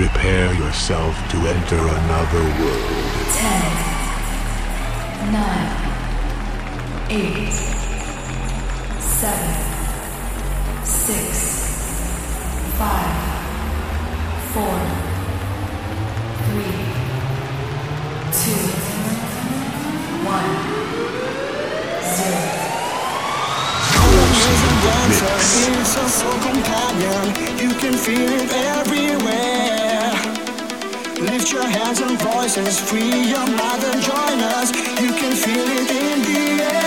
Prepare yourself to enter another world. Ten, nine, eight, seven, six, five, four, three, two, one, zero. Mix. So, so companion, you can feel it everywhere. Lift your hands and voices, free your mind and join us. You can feel it in the air.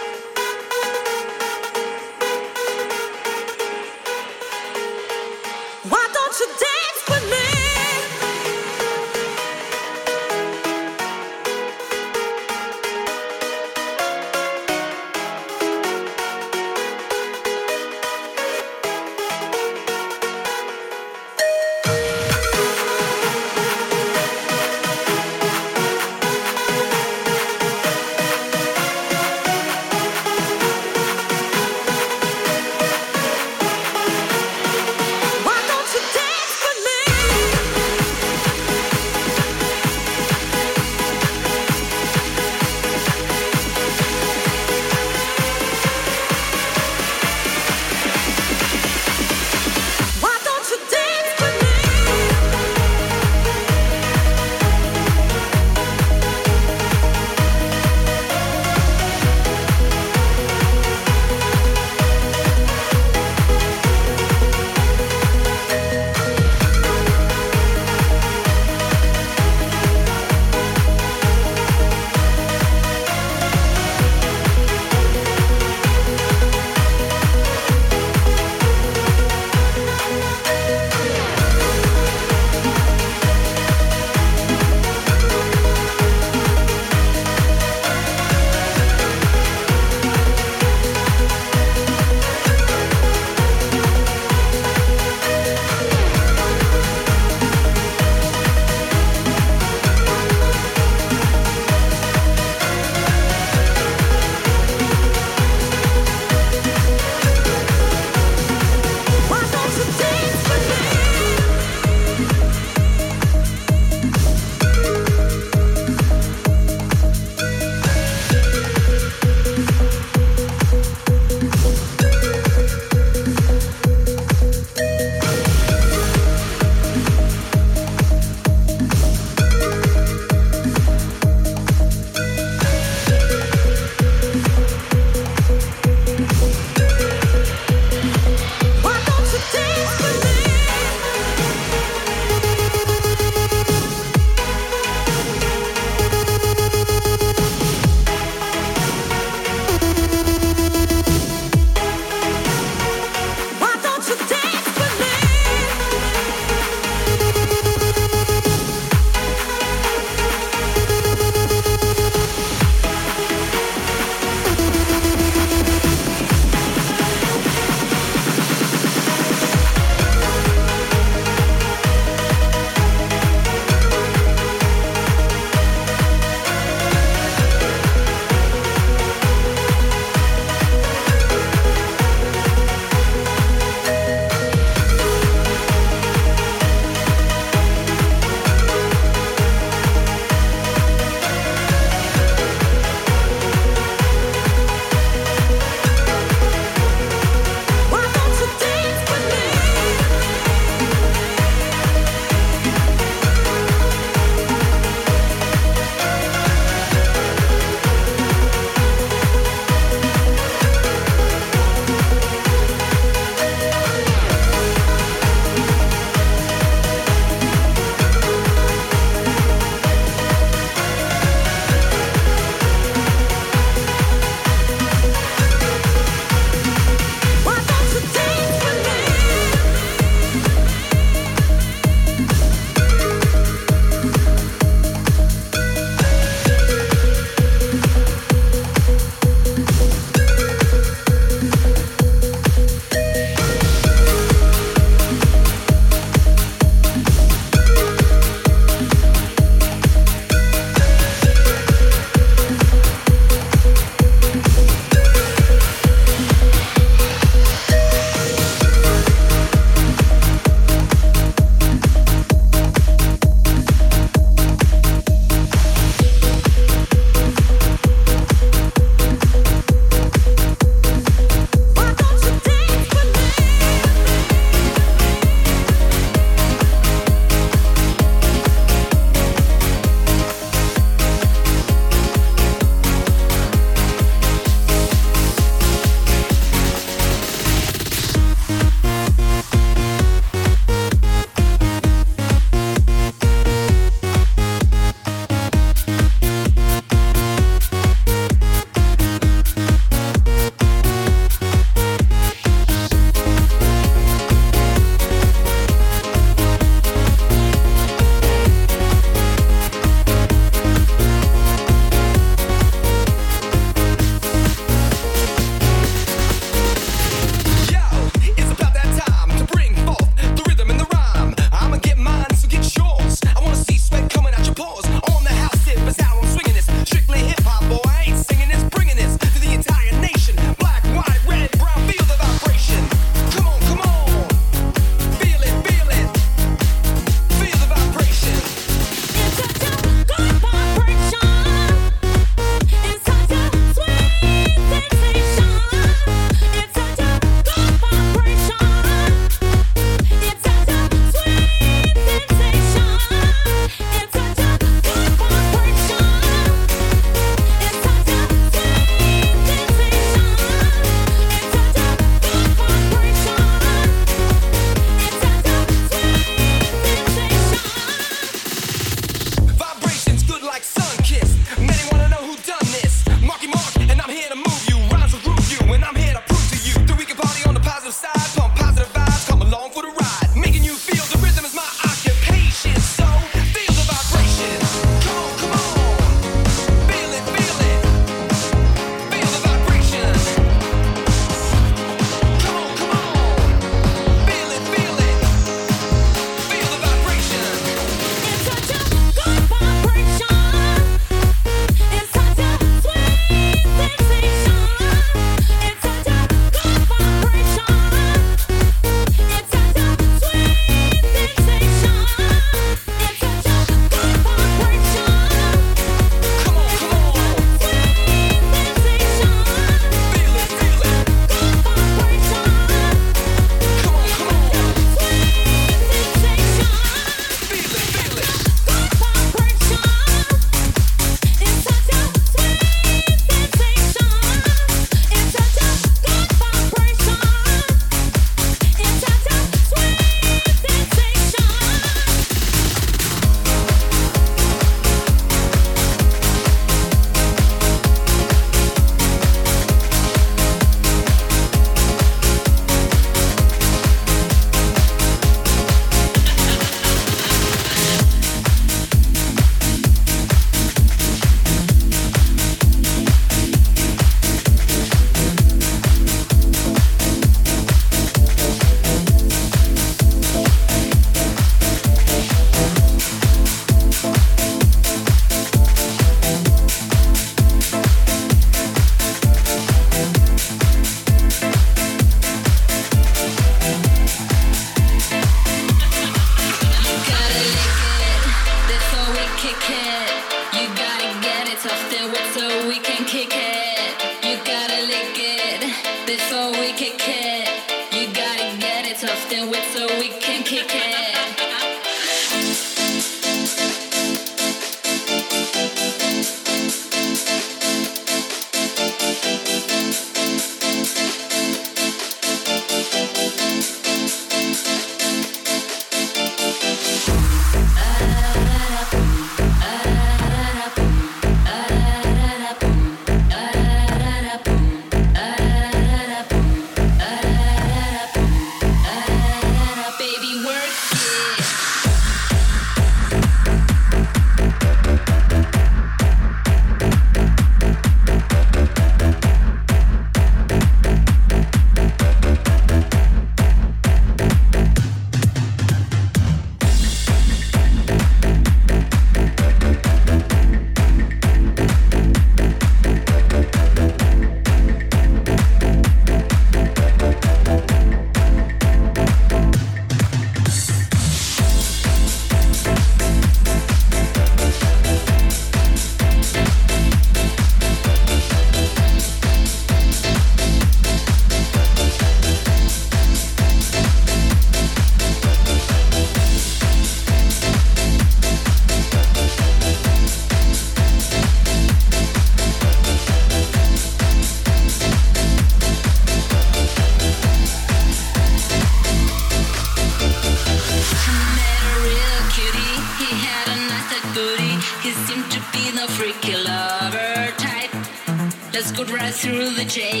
DJ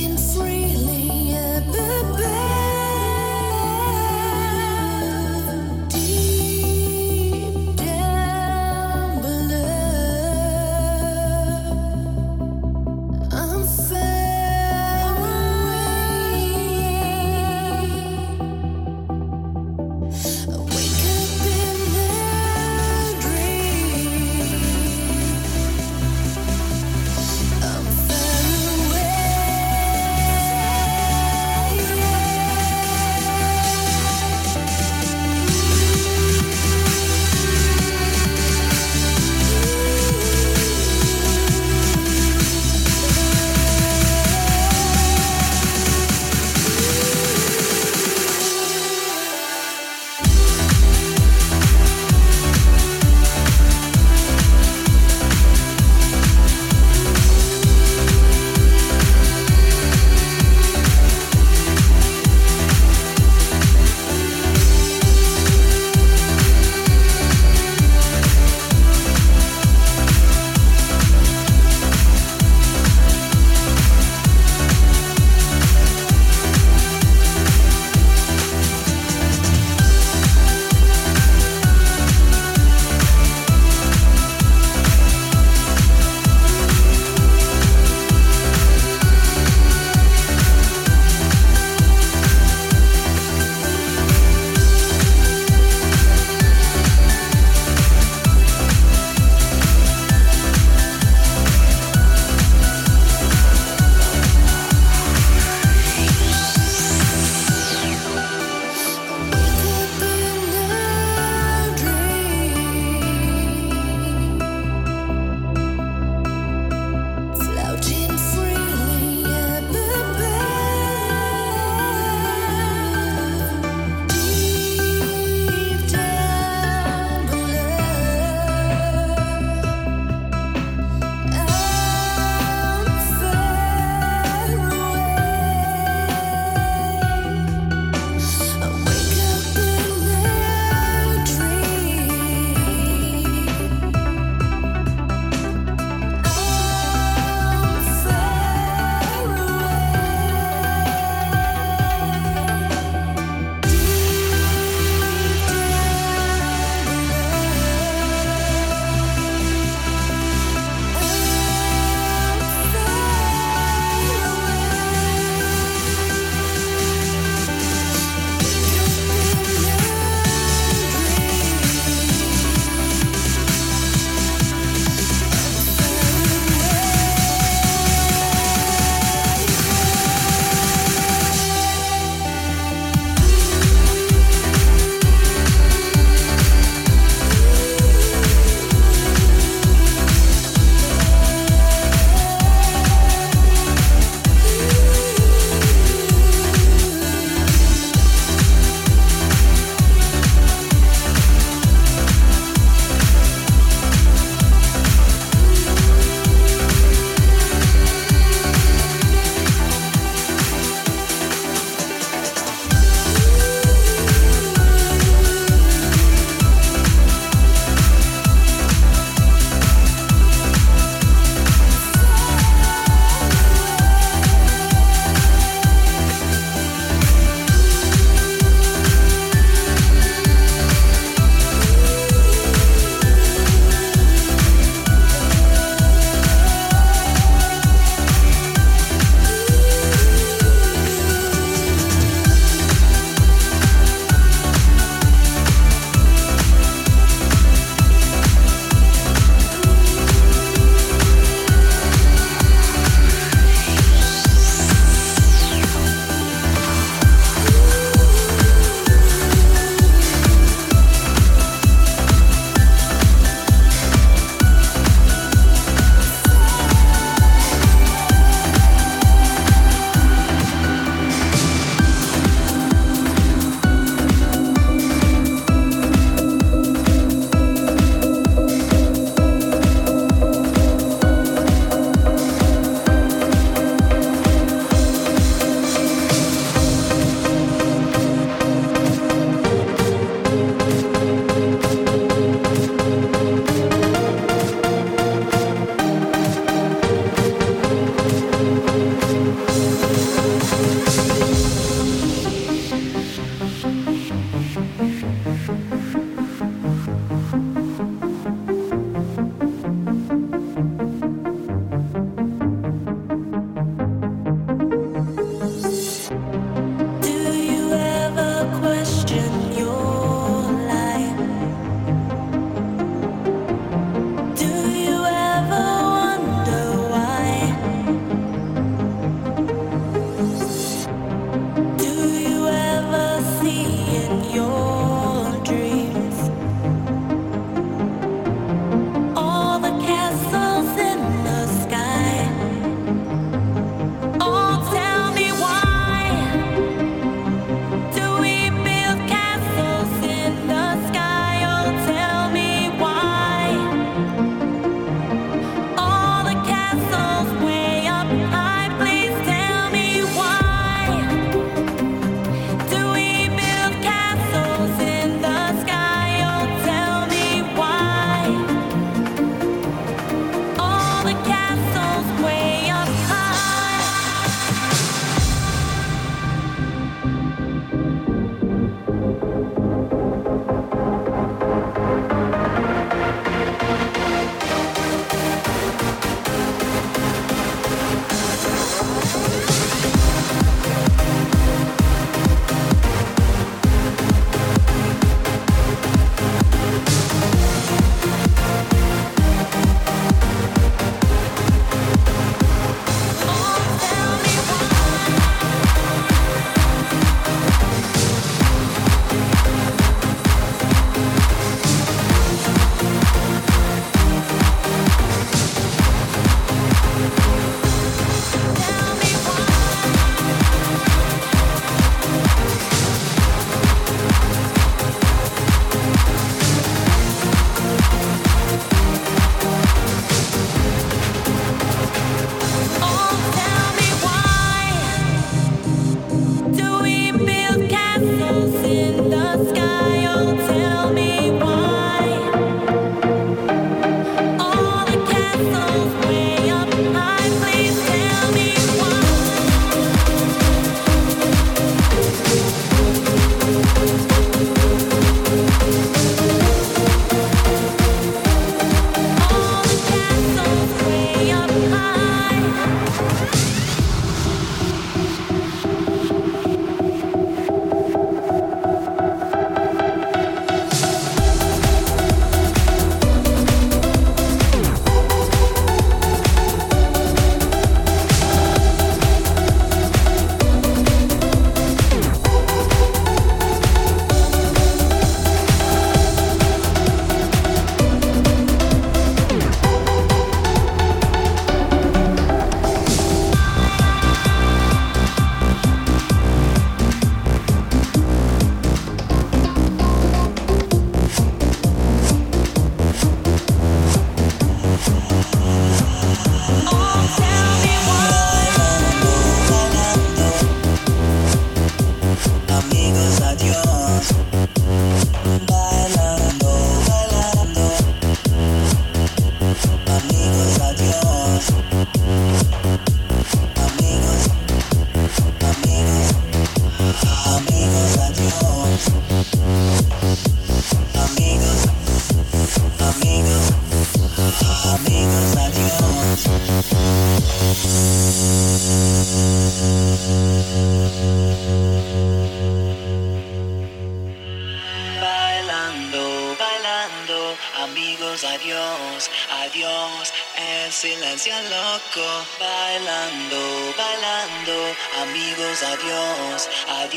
I'm far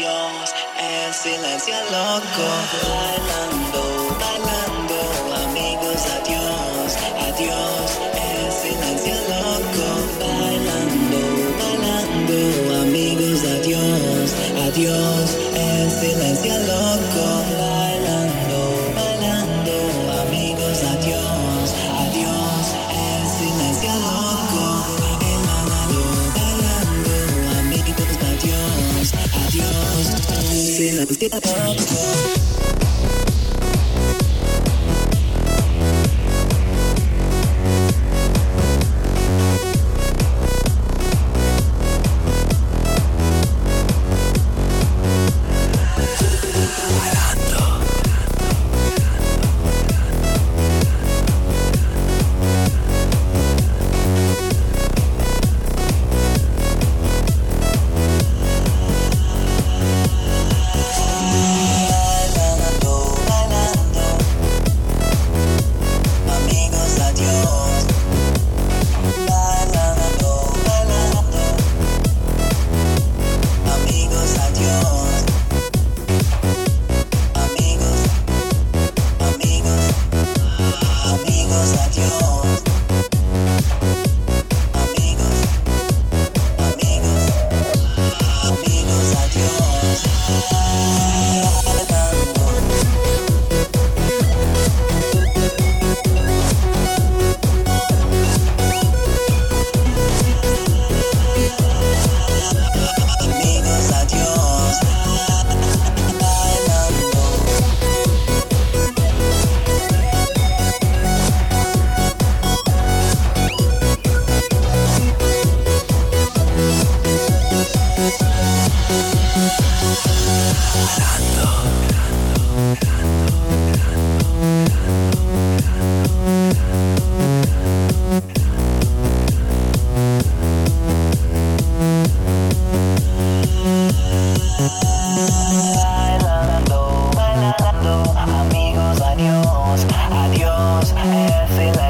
Dios, el silencio loco. Bailando, bailando, amigos, adiós, adiós, el silencio loco. Bailando, bailando, amigos, adiós, adiós. get the adiós, adiós,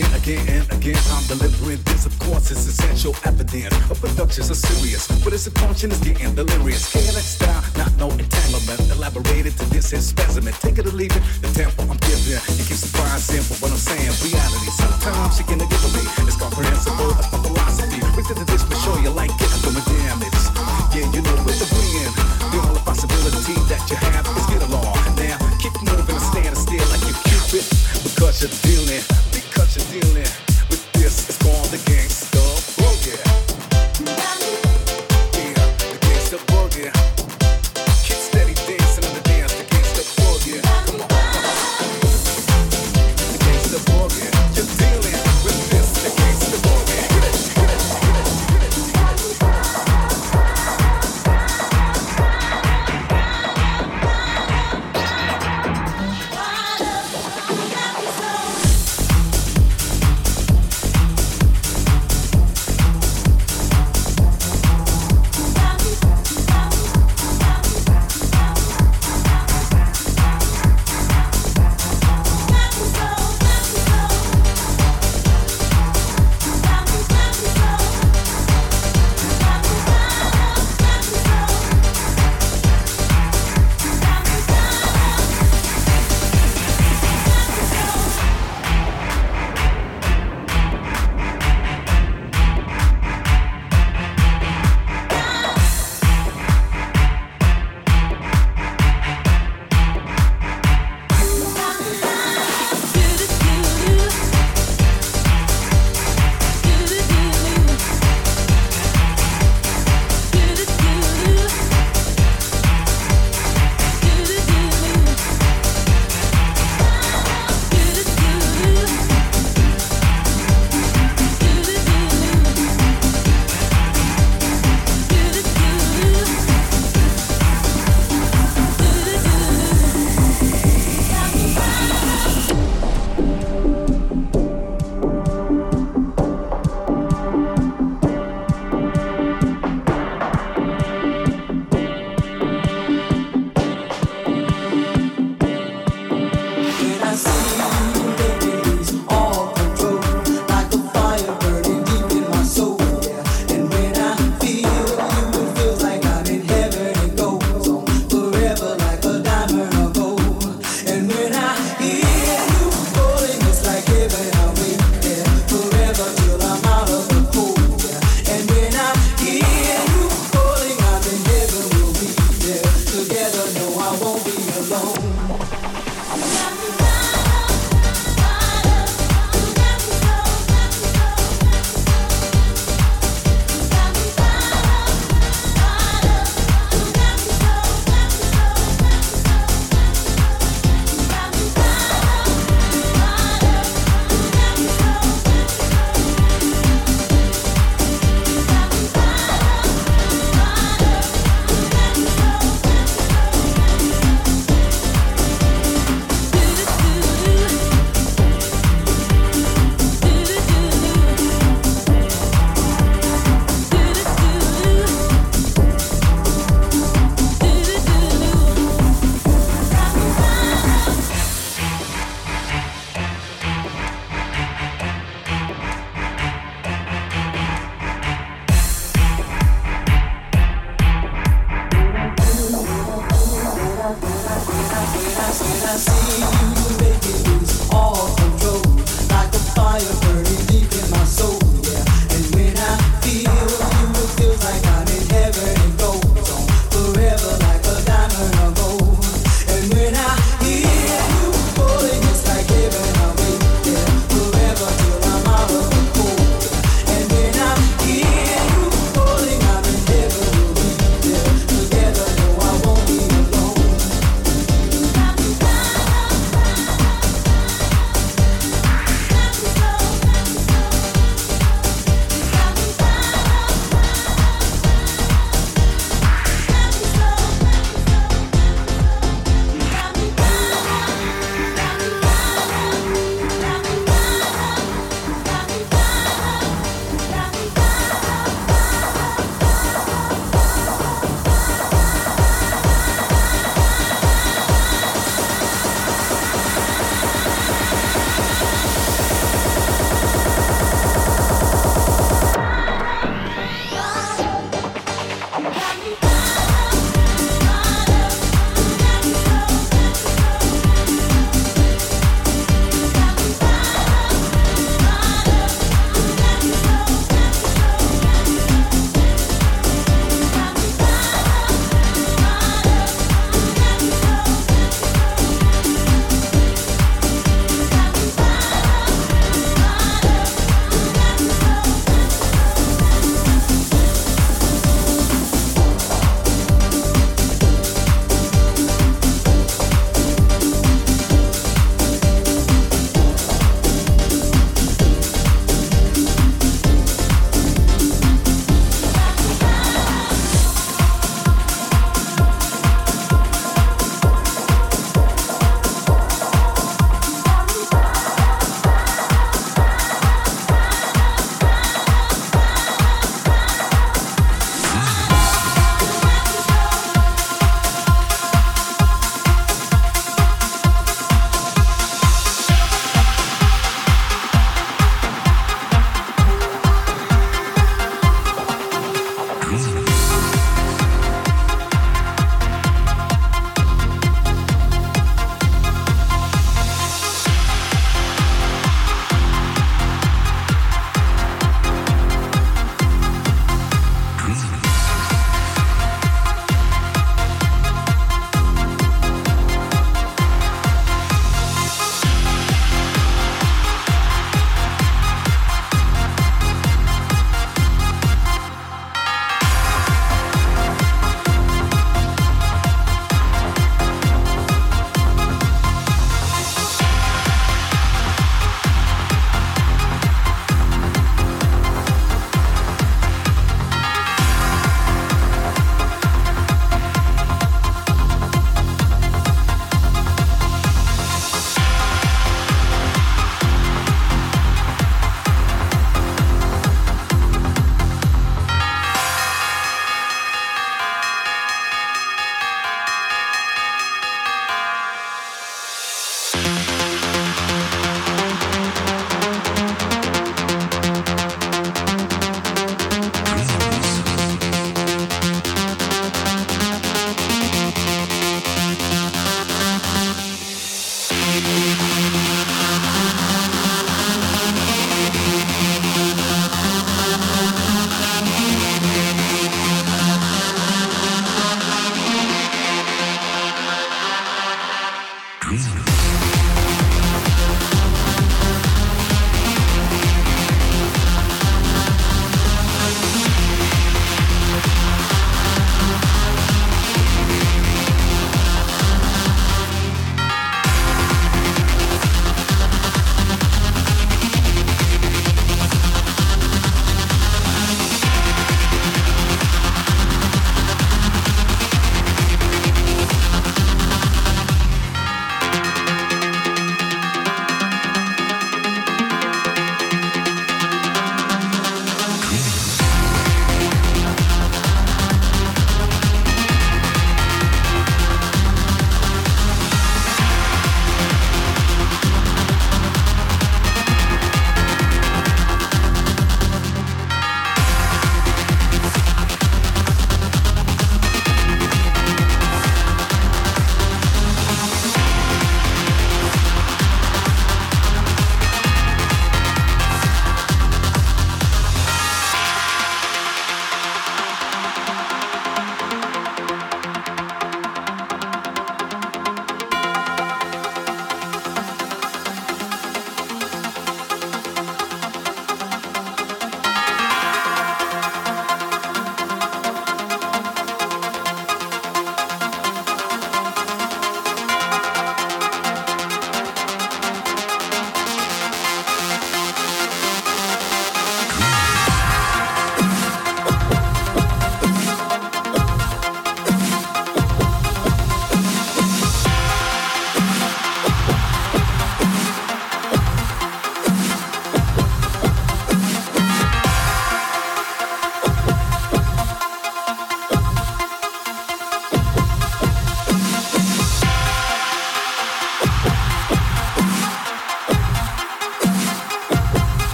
Again again, and again, I'm delivering this. Of course, it's essential evidence. A production's are serious, but its function is getting delirious. KLX style, not no entanglement. Elaborated to this here specimen. Take it or leave it, the tempo I'm giving. You keep surprising for what I'm saying. Reality, sometimes you can give me. It's comprehensible, that's my philosophy. Bring to the dish, but show you like it, doing damage. Yeah, you know where the win. The only possibility that you have is get along. Now, keep moving and stand still like you Cupid. Because you're dealing, because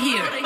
here.